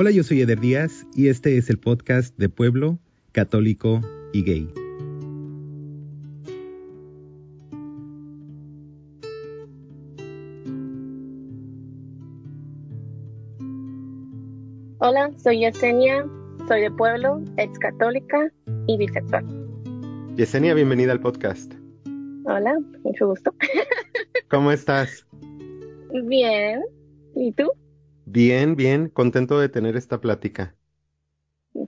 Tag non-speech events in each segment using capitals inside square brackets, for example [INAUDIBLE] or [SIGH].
Hola, yo soy Eder Díaz y este es el podcast de Pueblo, Católico y Gay. Hola, soy Yesenia, soy de Pueblo, ex católica y bisexual. Yesenia, bienvenida al podcast. Hola, mucho gusto. ¿Cómo estás? Bien, ¿y tú? Bien, bien, contento de tener esta plática.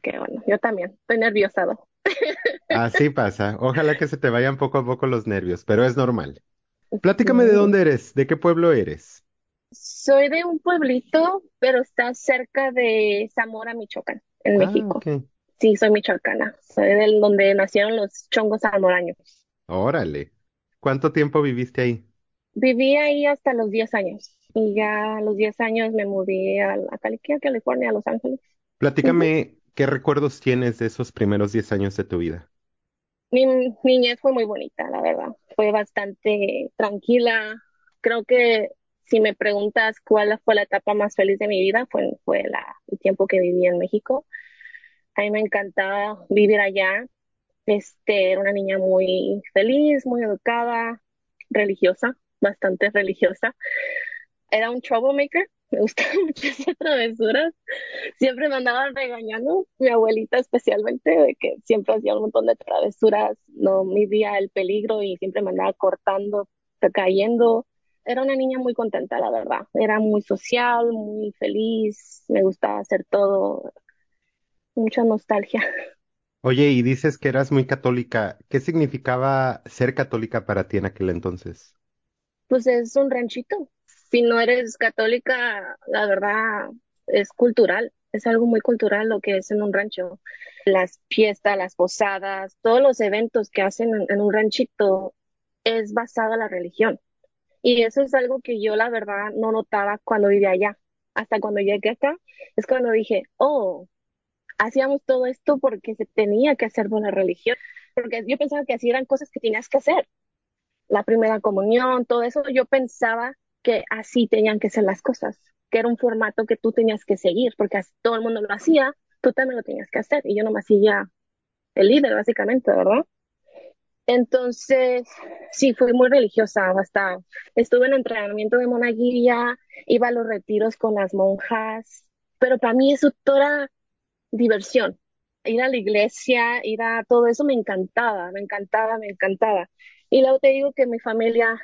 Qué bueno, yo también, estoy nerviosado. [LAUGHS] Así pasa, ojalá que se te vayan poco a poco los nervios, pero es normal. Platícame de dónde eres, de qué pueblo eres. Soy de un pueblito, pero está cerca de Zamora, Michoacán, en Ah, México. Sí, soy michoacana, soy del donde nacieron los chongos zamoraños. Órale. ¿Cuánto tiempo viviste ahí? Viví ahí hasta los 10 años y ya a los 10 años me mudé a, a Cali- a California, a Los Ángeles. Platícame qué recuerdos tienes de esos primeros 10 años de tu vida. Mi niñez fue muy bonita, la verdad. Fue bastante tranquila. Creo que si me preguntas cuál fue la etapa más feliz de mi vida, fue, fue la, el tiempo que viví en México. A mí me encantaba vivir allá. Este, era una niña muy feliz, muy educada, religiosa, bastante religiosa. Era un troublemaker. Me gustaban [LAUGHS] mucho travesuras. Siempre me andaban regañando, mi abuelita especialmente, de que siempre hacía un montón de travesuras, no midía el peligro y siempre me andaba cortando, cayendo. Era una niña muy contenta, la verdad. Era muy social, muy feliz, me gustaba hacer todo, mucha nostalgia. Oye, y dices que eras muy católica. ¿Qué significaba ser católica para ti en aquel entonces? Pues es un ranchito. Si no eres católica, la verdad es cultural, es algo muy cultural lo que es en un rancho. Las fiestas, las posadas, todos los eventos que hacen en, un ranchito es basado en la religión. Y eso es algo que yo la verdad no notaba cuando vivía allá. Hasta cuando llegué acá, es cuando dije, oh, hacíamos todo esto porque se tenía que hacer por la religión. Porque yo pensaba que así eran cosas que tenías que hacer la primera comunión, todo eso, yo pensaba que así tenían que ser las cosas, que era un formato que tú tenías que seguir, porque así todo el mundo lo hacía, tú también lo tenías que hacer, y yo no me hacía el líder, básicamente, ¿verdad? Entonces, sí, fui muy religiosa, hasta estuve en entrenamiento de monaguilla, iba a los retiros con las monjas, pero para mí eso todo era diversión. Ir a la iglesia, ir a todo eso me encantaba, me encantaba, me encantaba. Y luego te digo que en mi familia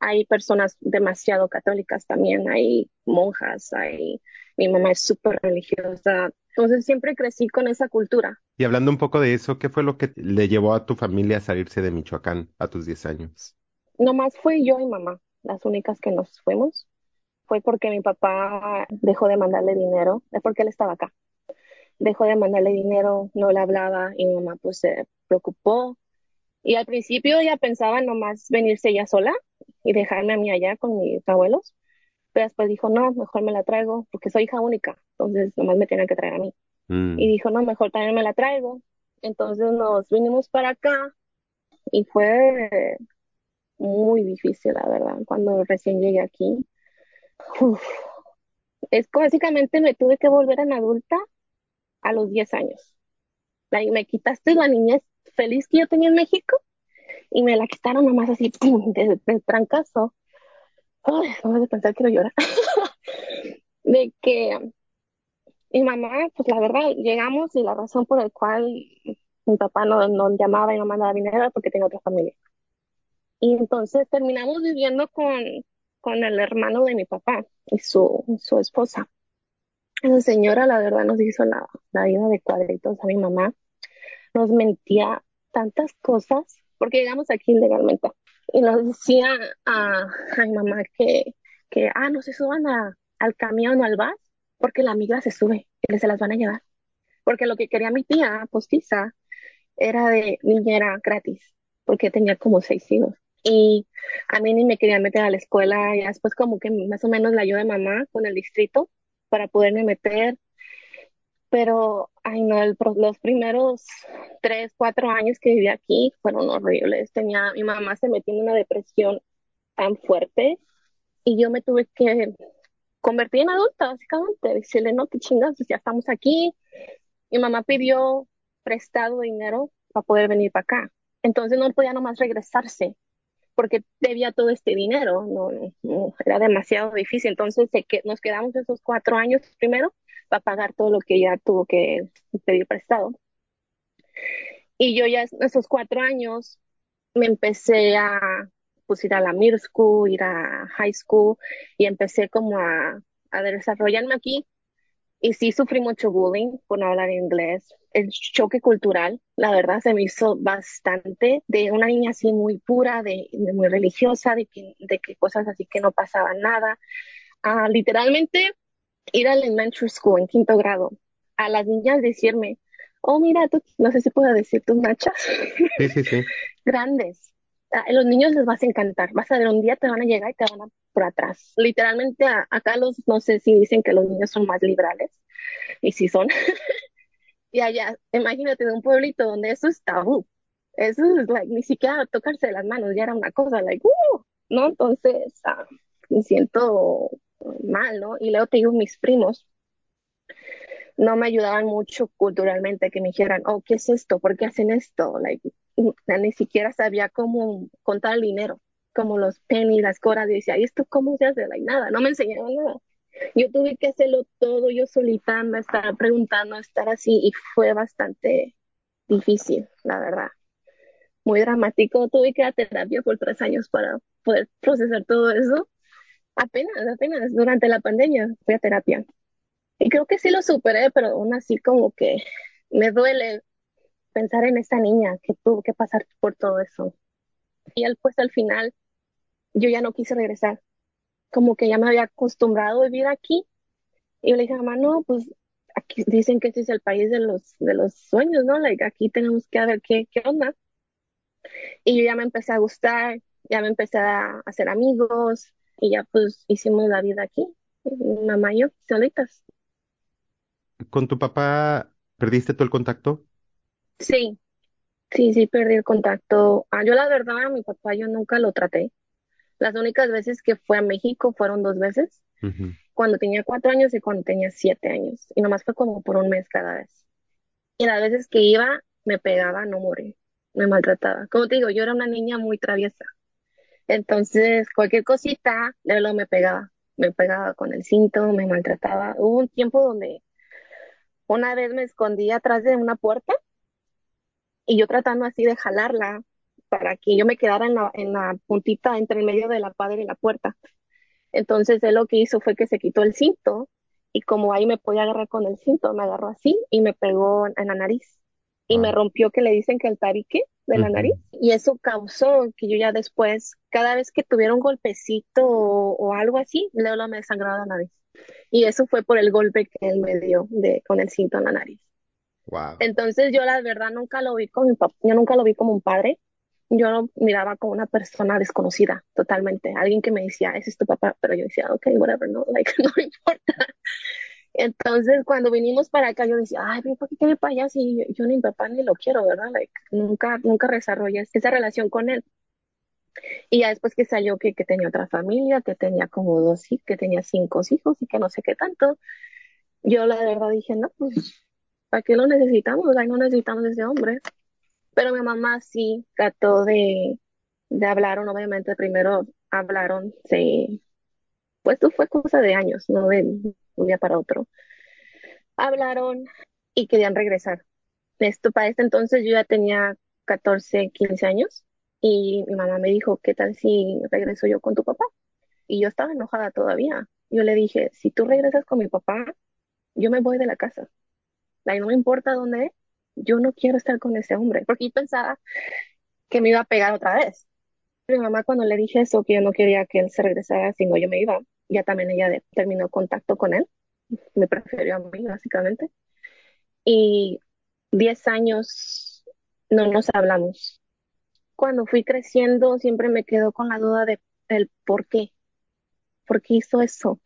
hay personas demasiado católicas también, hay monjas, hay, mi mamá es súper religiosa. Entonces siempre crecí con esa cultura. Y hablando un poco de eso, ¿qué fue lo que le llevó a tu familia a salirse de Michoacán a tus 10 años? Nomás fui yo y mamá, las únicas que nos fuimos. Fue porque mi papá dejó de mandarle dinero, es porque él estaba acá. Dejó de mandarle dinero, no le hablaba y mi mamá pues se preocupó. Y al principio ella pensaba nomás venirse ella sola y dejarme a mí allá con mis abuelos. Pero después dijo, no, mejor me la traigo porque soy hija única. Entonces nomás me tienen que traer a mí. Mm. Y dijo, no, mejor también me la traigo. Entonces nos vinimos para acá y fue muy difícil, la verdad, cuando recién llegué aquí. Uf. Es básicamente me tuve que volver en adulta a los 10 años. Me quitaste la niñez feliz que yo tenía en México y me la quitaron nomás así, pum, de, de trancazo. Hace pensar, quiero llorar. [LAUGHS] De que mi mamá, pues la verdad, llegamos y la razón por la cual mi papá no, no llamaba y no mandaba dinero era porque tenía otra familia. Y entonces terminamos viviendo con, con el hermano de mi papá y su, su esposa. Esa señora, la verdad, nos hizo la, la vida de cuadritos a mi mamá. Nos mentía tantas cosas porque llegamos aquí ilegalmente. Y nos decía a, mi mamá que, que, ah, no se suban a, al camión o al bus porque la migra se sube y se las van a llevar. Porque lo que quería mi tía postiza era de niñera gratis, porque tenía como seis hijos. Y a mí ni me quería meter a la escuela, y después como que más o menos la ayuda de mamá con el distrito para poderme meter. Pero, ay no, el, los primeros tres, cuatro años que viví aquí fueron horribles. Tenía, mi mamá se metió en una depresión tan fuerte y yo me tuve que convertí en adulta, básicamente. Decirle, no, qué chingas, ya estamos aquí. Mi mamá pidió prestado dinero para poder venir para acá. Entonces no podía nomás regresarse porque debía todo este dinero. No, era demasiado difícil. Entonces que, nos quedamos esos cuatro años primero para pagar todo lo que ella tuvo que pedir prestado. Y yo ya esos cuatro años me empecé a pues ir a la middle school, ir a high school y empecé como a, a desarrollarme aquí. Y sí sufrí mucho bullying por no hablar inglés. El choque cultural, la verdad, se me hizo bastante de una niña así muy pura, de, muy religiosa, de que, de que cosas así que no pasaban nada. a literalmente ir al elementary school en quinto grado, a las niñas decirme, oh, mira, tú, no sé si puedo decir tus nachas. [LAUGHS] Sí, sí, sí. Grandes. A los niños les vas a encantar. Vas a ver, un día te van a llegar y te van a por atrás. Literalmente, acá los, no sé si dicen que los niños son más liberales. Y sí son. [LAUGHS] y allá, imagínate de un pueblito donde eso es tabú. Eso es, like, ni siquiera tocarse las manos ya era una cosa, like, uh, ¿no? Entonces, ah, me siento mal, ¿no? Y luego te digo, mis primos, no me ayudaban mucho culturalmente que me dijeran, oh, ¿qué es esto? ¿Por qué hacen esto? Like, ni siquiera sabía cómo contar el dinero, como los pennies, las coras, y decía, ¿y esto cómo se hace? Like, nada, no me enseñaban nada. Yo tuve que hacerlo todo yo solita, me estaba preguntando, estar así, y fue bastante difícil, la verdad. Muy dramático. Tuve que ir a terapia por tres años para poder procesar todo eso. Apenas, apenas durante la pandemia fui a terapia. Y creo que sí lo superé, pero aún así como que me duele pensar en esa niña que tuvo que pasar por todo eso. Y él pues al final yo ya no quise regresar. Como que ya me había acostumbrado a vivir aquí. Y yo le dije, mamá, no, pues aquí dicen que este es el país de los, de los sueños, ¿no? Like, aquí tenemos que ver qué, qué onda. Y yo ya me empecé a gustar, ya me empecé a hacer amigos y ya pues hicimos la vida aquí, mamá y yo, solitas. ¿Con tu papá perdiste todo el contacto? Sí, sí, sí, perdí el contacto. Ah, yo la verdad, a mi papá yo nunca lo traté. Las únicas veces que fue a México fueron dos veces, cuando tenía cuatro años y cuando tenía siete años. Y nomás fue como por un mes cada vez. Y las veces que iba, me pegaba, no morí, me maltrataba. Como te digo, yo era una niña muy traviesa. Entonces, cualquier cosita, luego me pegaba. Me pegaba con el cinto, me maltrataba. Hubo un tiempo donde una vez me escondí atrás de una puerta y yo tratando así de jalarla para que yo me quedara en la, en la puntita entre el medio de la padre y la puerta. Entonces él lo que hizo fue que se quitó el cinto y como ahí me podía agarrar con el cinto, me agarró así y me pegó en la nariz y me Wow. rompió que le dicen que el tarique de la nariz y eso causó que yo ya después, cada vez que tuviera un golpecito o, o algo así, luego me sangraba la nariz. Y eso fue por el golpe que él me dio de, con el cinto en la nariz. Wow. Entonces yo la verdad nunca lo vi con mi papá, yo nunca lo vi como un padre, yo lo miraba como una persona desconocida totalmente, alguien que me decía, ese es tu papá, pero yo decía, ok, whatever, no, like, [LAUGHS] no me importa. Entonces cuando vinimos para acá yo decía, ay, ¿por qué quiere para allá si yo, ni mi papá ni lo quiero, ¿verdad? Like, nunca, nunca desarrollé esa relación con él. Y ya después que salió que, que tenía otra familia, que tenía como dos hijos, que tenía cinco hijos y que no sé qué tanto, yo la verdad dije, no, pues, ¿para qué lo necesitamos? Ay, no necesitamos ese hombre. Pero mi mamá sí trató de, de hablar, obviamente primero hablaron, sí, pues esto fue cosa de años, no de un día para otro. Hablaron y querían regresar. Esto para este entonces yo ya tenía 14 15 años y mi mamá me dijo, ¿qué tal si regreso yo con tu papá? Y yo estaba enojada todavía. Yo le dije, si tú regresas con mi papá, yo me voy de la casa. Like, no me importa dónde yo no quiero estar con ese hombre, [LAUGHS] porque yo pensaba que me iba a pegar otra vez. Mi mamá cuando le dije eso, que yo no quería que él se regresara, sino yo me iba, ya también ella de- terminó contacto con él, me prefirió a mí básicamente. Y 10 años no nos hablamos. Cuando fui creciendo siempre me quedo con la duda de el por qué, por qué hizo eso,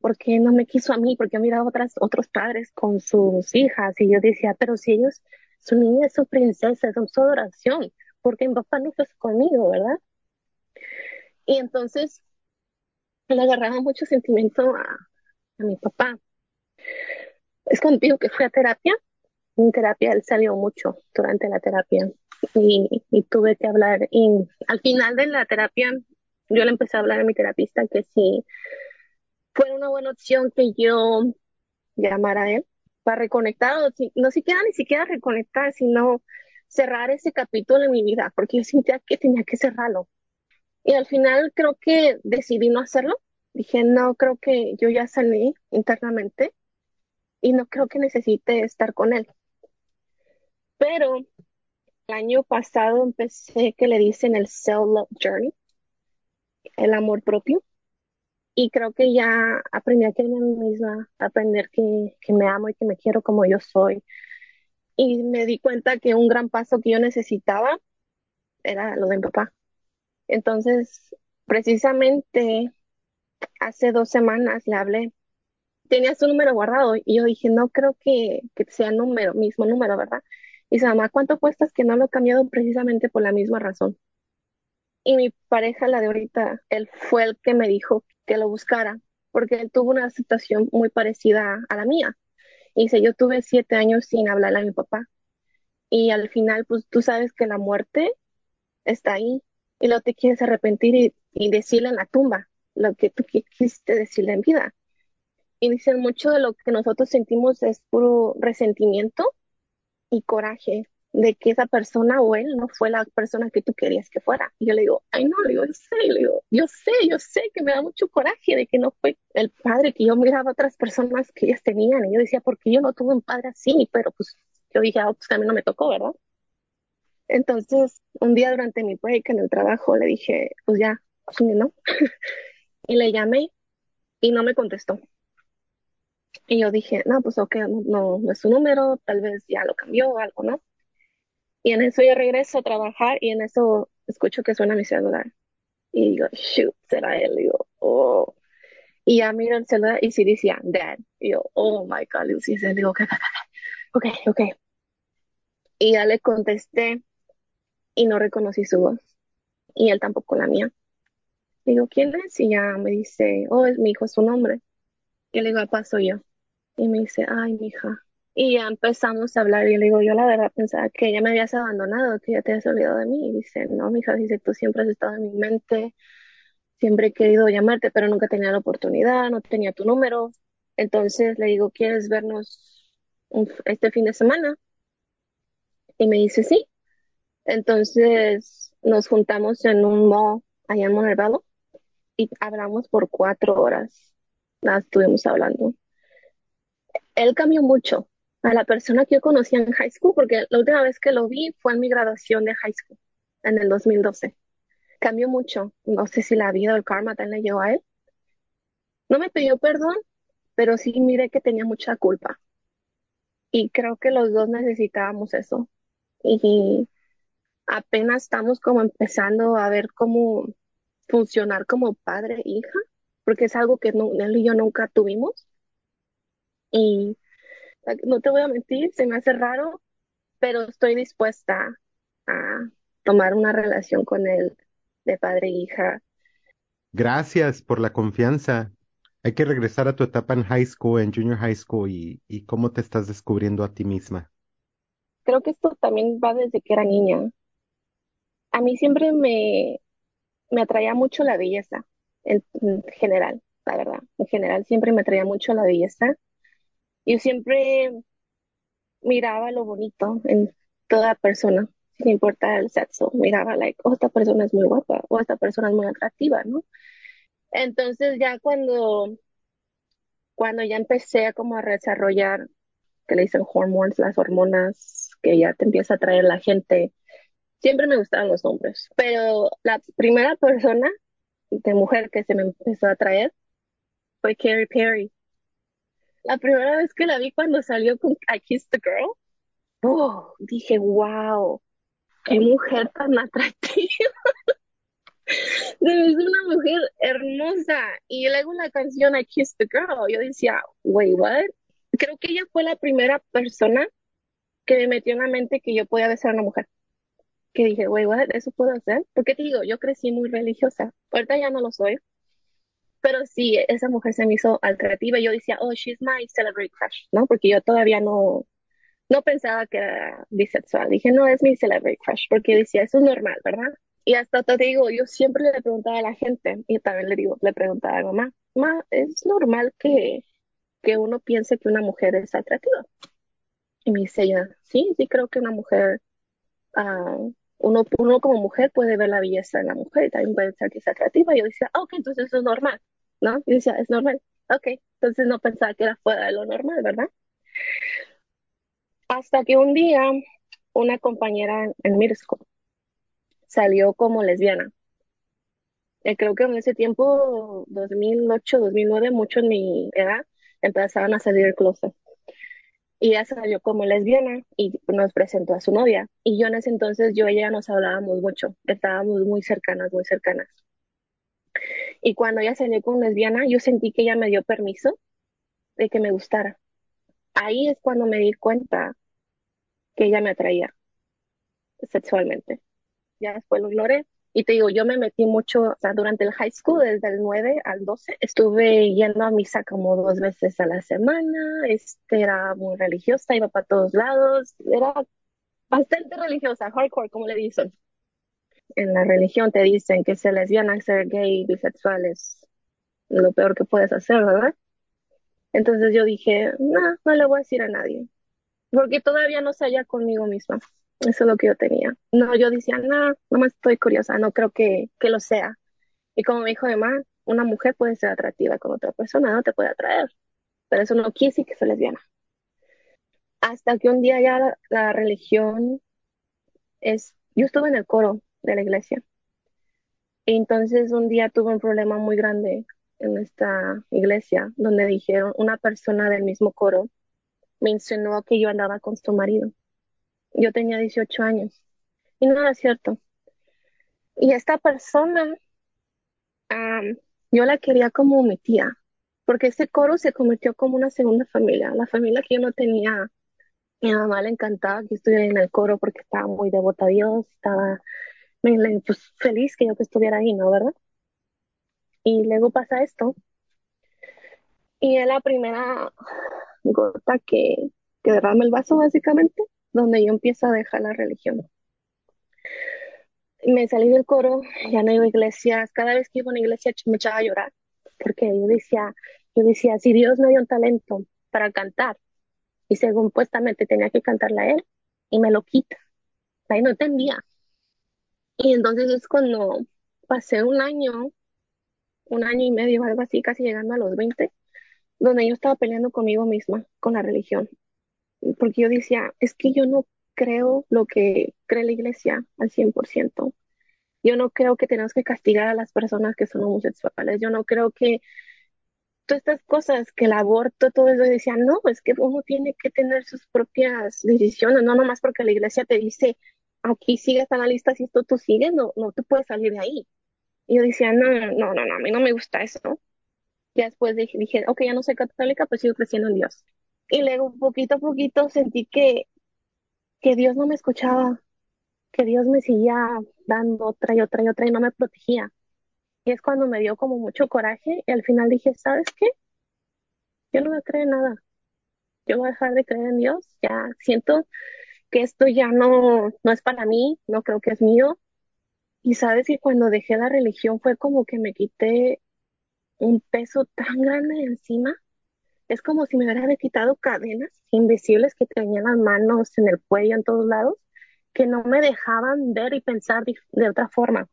por qué no me quiso a mí, porque miraba otras, otros padres con sus hijas y yo decía, pero si ellos, su niña es su princesa, son su adoración, porque mi papá no fue conmigo, ¿verdad? Y entonces le agarraba mucho sentimiento a, mi papá. Es contigo que fui a terapia. En terapia él salió mucho durante la terapia y, y tuve que hablar. Y al final de la terapia yo le empecé a hablar a mi terapista que si fue una buena opción que yo llamara a él para reconectar, o si, no siquiera ni siquiera reconectar, sino cerrar ese capítulo en mi vida, porque yo sentía que tenía que cerrarlo. Y al final creo que decidí no hacerlo. Dije, no, creo que yo ya salí internamente y no creo que necesite estar con él. Pero el año pasado empecé que le dicen el self-love journey, el amor propio. Y creo que ya aprendí a quererme a mí misma, aprender que, que me amo y que me quiero como yo soy. Y me di cuenta que un gran paso que yo necesitaba era lo de mi papá. Entonces, precisamente hace dos semanas le hablé. Tenía su número guardado y yo dije, no creo que, que sea número, mismo número, ¿verdad? Y dice, mamá, ¿cuánto cuestas que no lo he cambiado precisamente por la misma razón? Y mi pareja, la de ahorita, él fue el que me dijo que lo buscara, porque él tuvo una situación muy parecida a la mía. Y dice, yo tuve siete años sin hablarle a mi papá. Y al final, pues tú sabes que la muerte está ahí y lo te quieres arrepentir y, y decirle en la tumba lo que tú quisiste decirle en vida. Y dicen, mucho de lo que nosotros sentimos es puro resentimiento y coraje de que esa persona o él no fue la persona que tú querías que fuera. Y yo le digo, ay no, le digo, yo sé, le yo sé, yo sé que me da mucho coraje de que no fue el padre que yo miraba a otras personas que ellas tenían. Y yo decía, porque yo no tuve un padre así, pero pues yo dije, ah, pues a no me tocó, ¿verdad? Entonces, un día durante mi break en el trabajo le dije, pues ya, ¿no? [LAUGHS] y le llamé y no me contestó. Y yo dije, no, pues ok, no, no, no es su número, tal vez ya lo cambió o algo, ¿no? Y en eso yo regreso a trabajar y en eso escucho que suena mi celular. Y digo, shoot, será él. Y digo, oh. Y ya miro el celular y sí decía, dad. Y yo, oh my God, Lucy. Y digo, ok, ok, ok. Y ya le contesté y no reconocí su voz. Y él tampoco la mía. Digo, ¿quién es? Y ya me dice, oh, es mi hijo, su nombre. Y le digo, paso yo. Y me dice, ay, mi hija. Y ya empezamos a hablar y le digo, yo la verdad pensaba que ya me habías abandonado, que ya te habías olvidado de mí. Y dice, no, mi hija, dice, tú siempre has estado en mi mente, siempre he querido llamarte, pero nunca tenía la oportunidad, no tenía tu número. Entonces le digo, ¿quieres vernos este fin de semana? Y me dice, sí. Entonces nos juntamos en un mall allá en Monterrey y hablamos por cuatro horas. Nada, estuvimos hablando. Él cambió mucho a la persona que yo conocía en high school, porque la última vez que lo vi fue en mi graduación de high school, en el 2012. Cambió mucho. No sé si la vida o el karma también le llevó a él. No me pidió perdón, pero sí miré que tenía mucha culpa. Y creo que los dos necesitábamos eso. Y apenas estamos como empezando a ver cómo funcionar como padre e hija, porque es algo que no, él y yo nunca tuvimos. Y no te voy a mentir, se me hace raro, pero estoy dispuesta a tomar una relación con él de padre e hija. Gracias por la confianza. Hay que regresar a tu etapa en high school, en junior high school y, y cómo te estás descubriendo a ti misma. Creo que esto también va desde que era niña. A mí siempre me, me atraía mucho la belleza, en, en general, la verdad. En general siempre me atraía mucho la belleza. Yo siempre miraba lo bonito en toda persona, sin importar el sexo. Miraba, like, oh, esta persona es muy guapa, o esta persona es muy atractiva, ¿no? Entonces ya cuando, cuando ya empecé a como a desarrollar, que le dicen hormones, las hormonas, que ya te empieza a atraer la gente, siempre me gustaban los hombres, pero la primera persona de mujer que se me empezó a atraer fue Katy Perry. La primera vez que la vi cuando salió con I Kissed the Girl, oh, dije, wow, qué mujer tan atractiva. [LAUGHS] Es una mujer hermosa. Y luego la canción I Kissed the Girl, yo decía, wait, what? Creo que ella fue la primera persona que me metió en la mente que yo podía besar a una mujer. Que dije, wait, what? ¿Eso puedo hacer? Porque te digo, yo crecí muy religiosa. Ahorita ya no lo soy. Pero sí, esa mujer se me hizo atractiva y yo decía, oh, she's my celebrity crush, ¿no? Porque yo todavía no, no pensaba que era bisexual. Dije, no, es mi celebrity crush, porque decía, eso es normal, ¿verdad? Y hasta te digo, yo siempre le preguntaba a la gente, y también le digo, le preguntaba a mamá, mamá, ¿es normal que, que uno piense que una mujer es atractiva? Y me dice ella, sí, sí creo que una mujer, ah, uno, uno como mujer puede ver la belleza en la mujer y también puede pensar que es atractiva. Y yo decía, ah, ok, entonces eso es normal, ¿no? Y decía, es normal, ok, entonces no pensaba que era fuera de lo normal, ¿verdad? Hasta que un día una compañera en, school salió como lesbiana. Eh, creo que en ese tiempo, 2008, 2009, mucho en mi edad, empezaban a salir del closet. Ella salió como lesbiana y nos presentó a su novia. Y yo en ese entonces, yo y ella nos hablábamos mucho, estábamos muy cercanas, muy cercanas. Y cuando ella salió como lesbiana, yo sentí que ella me dio permiso de que me gustara. Ahí es cuando me di cuenta que ella me atraía sexualmente. Ya después lo ignoré. Y te digo, yo me metí mucho, o sea, durante el high school, desde el 9 al 12, estuve yendo a misa como dos veces a la semana, este, era muy religiosa, iba para todos lados, era bastante religiosa, hardcore, como le dicen. En la religión te dicen que ser lesbiana, ser gay, bisexual es lo peor que puedes hacer, ¿verdad? Entonces yo dije, no, no le voy a decir a nadie, porque todavía no halla conmigo misma. Eso es lo que yo tenía. No, yo decía, no, no me estoy curiosa, no creo que, que lo sea. Y como me dijo mamá, una mujer puede ser atractiva con otra persona, no te puede atraer, pero eso no decir que sea lesbiana. Hasta que un día ya la, la religión es, yo estuve en el coro de la iglesia, y entonces un día tuve un problema muy grande en esta iglesia, donde dijeron, una persona del mismo coro me insinuó que yo andaba con su marido. Yo tenía 18 años y no era cierto. Y esta persona, am, yo la quería como mi tía, porque ese coro se convirtió como una segunda familia, la familia que yo no tenía. Mi mamá le encantaba que estuviera en el coro porque estaba muy devota a Dios, estaba pues, feliz que yo que estuviera ahí, ¿no? ¿Verdad? Y luego pasa esto, y es la primera gota que, que derrama el vaso, básicamente, donde yo empiezo a dejar la religión. Me salí del coro, ya no iba a iglesias. Cada vez que iba a una iglesia me echaba a llorar, porque yo decía, yo decía, si Dios me dio un talento para cantar, y según supuestamente tenía que cantarle a Él, y me lo quita. Ahí no entendía. Y entonces es cuando pasé un año, un año y medio, algo así, casi llegando a los 20, donde yo estaba peleando conmigo misma, con la religión, porque yo decía, es que yo no creo lo que cree la iglesia al 100%. Yo no creo que tenemos que castigar a las personas que son homosexuales. Yo no creo que todas estas cosas, que el aborto, todo eso, decía, no, es que uno tiene que tener sus propias decisiones, no nomás porque la iglesia te dice, aquí sigues a la lista, si esto tú sigues, no, no te puedes salir de ahí. Y yo decía, no, no, no, no, a mí no me gusta eso. Ya después dije, ok, ya no soy católica, pues sigo creciendo en Dios. Y luego, poquito a poquito, sentí que, que Dios no me escuchaba, que Dios me seguía dando otra y otra y otra y no me protegía. Y es cuando me dio como mucho coraje y al final dije, ¿sabes qué? Yo no a creer en nada. Yo voy a dejar de creer en Dios. Ya siento que esto ya no, no es para mí, no creo que es mío. Y sabes que cuando dejé la religión fue como que me quité un peso tan grande de encima. Es como si me hubiera quitado cadenas invisibles que tenía en las manos, en el cuello, en todos lados, que no me dejaban ver y pensar de, de otra forma.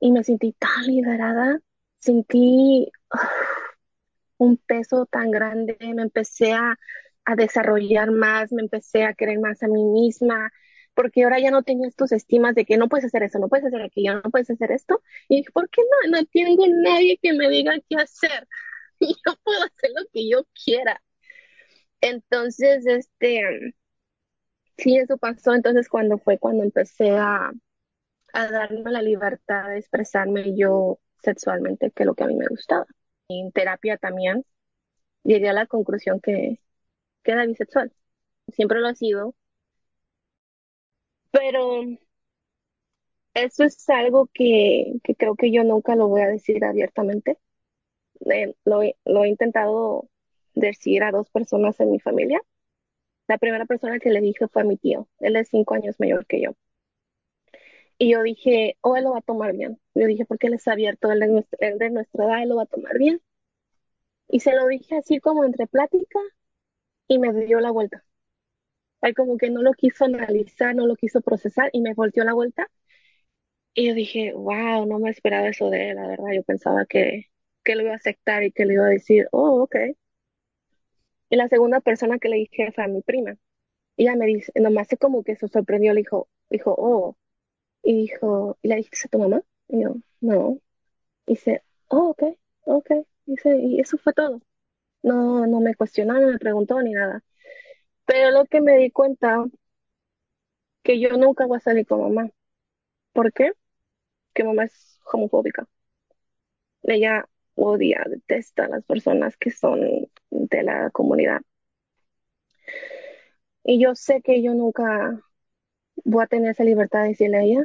Y me sentí tan liberada, sentí un peso tan grande, me empecé a, a desarrollar más, me empecé a querer más a mí misma, porque ahora ya no tenía estos estimas de que no puedes hacer eso, no puedes hacer aquello, no puedes hacer esto. Y dije, ¿por qué no? No tengo nadie que me diga qué hacer. [LAUGHS] Yo puedo hacer lo que yo quiera. Entonces, este, sí, eso pasó. Entonces, cuando fue cuando empecé a, a darme la libertad de expresarme yo sexualmente, que es lo que a mí me gustaba. En terapia también llegué a la conclusión que, que era bisexual. Siempre lo ha sido, pero eso es algo que, que creo que yo nunca lo voy a decir abiertamente. Eh, lo, he intentado decir a dos personas en mi familia. La primera persona que le dije fue a mi tío. Él es cinco años mayor que yo. Y yo dije, oh, él lo va a tomar bien. Yo dije, porque él es abierto, él él de nuestra edad, él lo va a tomar bien. Y se lo dije así como entre plática y me dio la vuelta. Él como que no lo quiso analizar, no lo quiso procesar y me volteó la vuelta. Y yo dije, wow, no me esperaba eso de él, la verdad. Yo pensaba que, que lo iba a aceptar y que le iba a decir, oh, ok. Y la segunda persona que le dije fue a mi prima. Y ella me dice, nomás se como que se sorprendió, le dijo, dijo, oh. Y dijo, ¿y le dijiste a tu mamá? Y yo, no. Y dice, oh, ok, ok. Dice, y eso fue todo. No, no me cuestionó, no me preguntó ni nada. Pero lo que me di cuenta, que yo nunca voy a salir con mamá. ¿Por qué? Que mamá es homofóbica. Ella odia, detesta a las personas que son de la comunidad. Y yo sé que yo nunca voy a tener esa libertad de decirle a ella.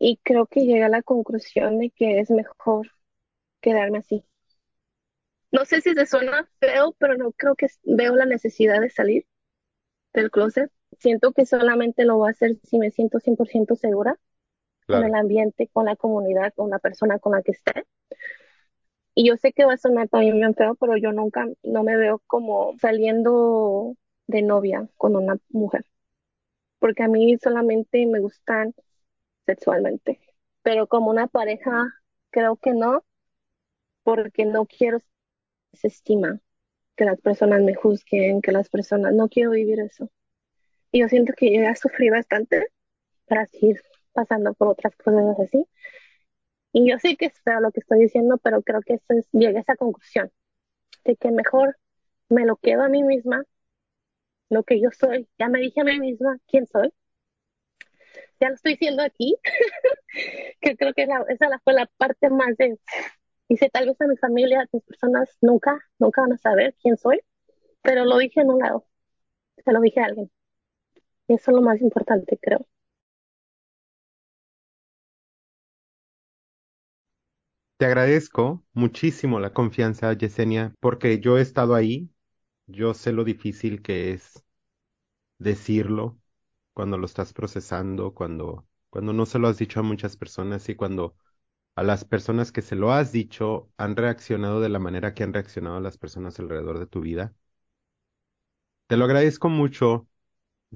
Y creo que llegué a la conclusión de que es mejor quedarme así. No sé si se suena feo, pero no creo que veo la necesidad de salir del closet. Siento que solamente lo voy a hacer si me siento 100% segura Claro. con el ambiente, con la comunidad, con la persona con la que esté. Y yo sé que va a sonar también bien feo, pero yo nunca, no me veo como saliendo de novia con una mujer. Porque a mí solamente me gustan sexualmente. Pero como una pareja, creo que no, porque no quiero esa estima, que las personas me juzguen, que las personas, no quiero vivir eso. Y yo siento que yo ya sufrí bastante para seguir pasando por otras cosas así. Y yo sé que es feo lo que estoy diciendo, pero creo que eso es, llegué a esa conclusión de que mejor me lo quedo a mí misma, lo que yo soy. Ya me dije a mí misma quién soy. Ya lo estoy diciendo aquí, [LAUGHS] que creo que la, esa fue la parte más de... Dice, tal vez a mi familia, a mis personas nunca, nunca van a saber quién soy, pero lo dije en un lado, se lo dije a alguien. Y eso es lo más importante, creo. Te agradezco muchísimo la confianza, Yesenia, porque yo he estado ahí, yo sé lo difícil que es decirlo cuando lo estás procesando, cuando, cuando no se lo has dicho a muchas personas y cuando a las personas que se lo has dicho han reaccionado de la manera que han reaccionado las personas alrededor de tu vida. Te lo agradezco mucho.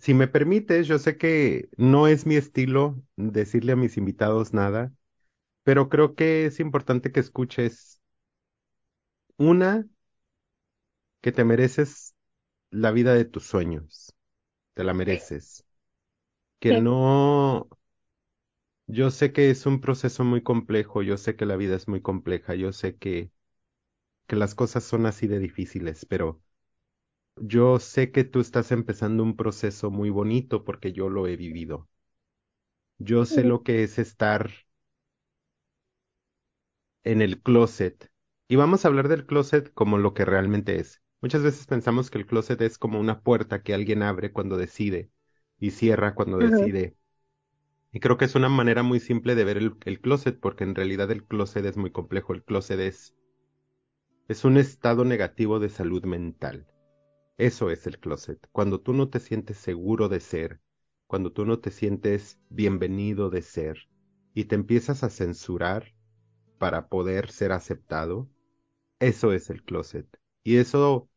Si me permites, yo sé que no es mi estilo decirle a mis invitados nada, pero creo que es importante que escuches una, que te mereces la vida de tus sueños, te la mereces, que no, yo sé que es un proceso muy complejo, yo sé que la vida es muy compleja, yo sé que, que las cosas son así de difíciles, pero yo sé que tú estás empezando un proceso muy bonito porque yo lo he vivido. Yo sé lo que es estar en el closet. Y vamos a hablar del closet como lo que realmente es. Muchas veces pensamos que el closet es como una puerta que alguien abre cuando decide y cierra cuando decide. Y creo que es una manera muy simple de ver el, el closet, porque en realidad el closet es muy complejo. El closet es, es un estado negativo de salud mental. Eso es el closet. Cuando tú no te sientes seguro de ser, cuando tú no te sientes bienvenido de ser y te empiezas a censurar para poder ser aceptado, eso es el closet. Y eso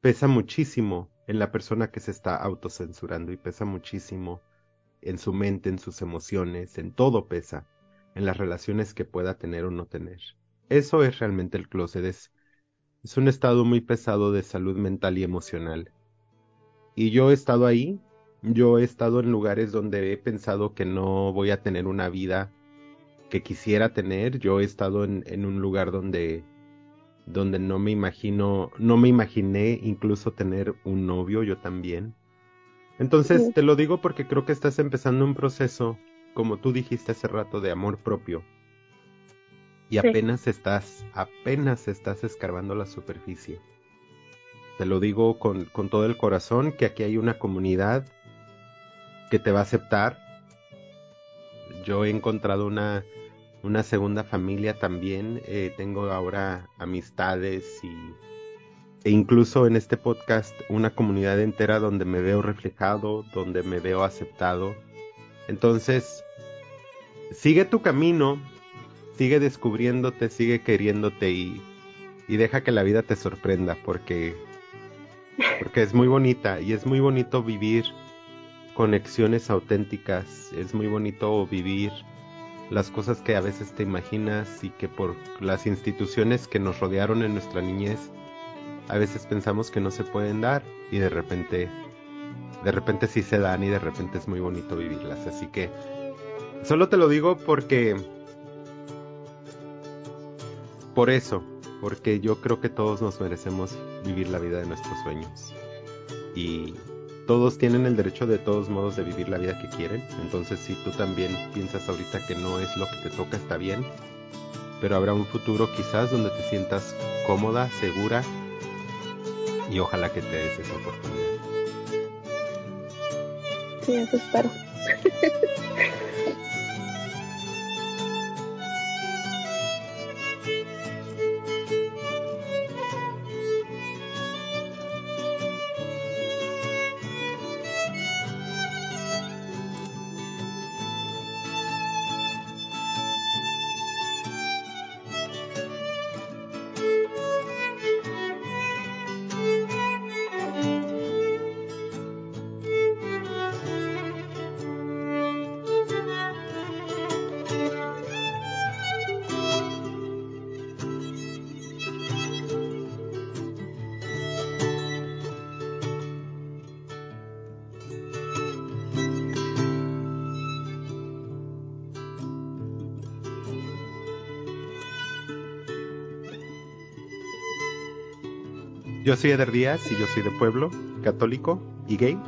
pesa muchísimo en la persona que se está autocensurando y pesa muchísimo en su mente, en sus emociones, en todo pesa, en las relaciones que pueda tener o no tener. Eso es realmente el closet, es, es un estado muy pesado de salud mental y emocional. Y yo he estado ahí, yo he estado en lugares donde he pensado que no voy a tener una vida que quisiera tener, yo he estado en, en un lugar donde donde no me imagino, no me imaginé incluso tener un novio yo también. Entonces te lo digo porque creo que estás empezando un proceso, como tú dijiste hace rato, de amor propio. Y Sí. apenas estás, apenas estás escarbando la superficie. Te lo digo con, con todo el corazón, que aquí hay una comunidad que te va a aceptar. Yo he encontrado una, una segunda familia también. Eh, tengo ahora amistades y, e incluso en este podcast una comunidad entera donde me veo reflejado, donde me veo aceptado. Entonces, sigue tu camino, sigue descubriéndote, sigue queriéndote y, y deja que la vida te sorprenda porque, porque es muy bonita y es muy bonito vivir conexiones auténticas, es muy bonito vivir las cosas que a veces te imaginas y que por las instituciones que nos rodearon en nuestra niñez a veces pensamos que no se pueden dar y de repente de repente sí se dan y de repente es muy bonito vivirlas. Así que solo te lo digo porque por eso porque yo creo que todos nos merecemos vivir la vida de nuestros sueños. Y todos tienen el derecho de todos modos de vivir la vida que quieren. Entonces si tú también piensas ahorita que no es lo que te toca, está bien. Pero habrá un futuro quizás donde te sientas cómoda, segura y ojalá que te des esa oportunidad. Sí, eso espero. [LAUGHS] Yo soy Eder Díaz y yo soy de pueblo, católico y gay.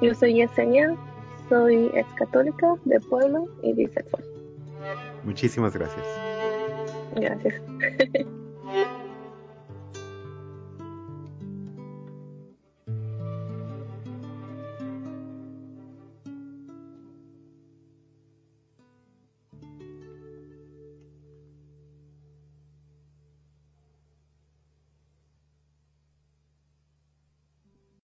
Yo soy Yesenia, soy ex católica, de pueblo y bisexual. Muchísimas gracias. Gracias. [LAUGHS]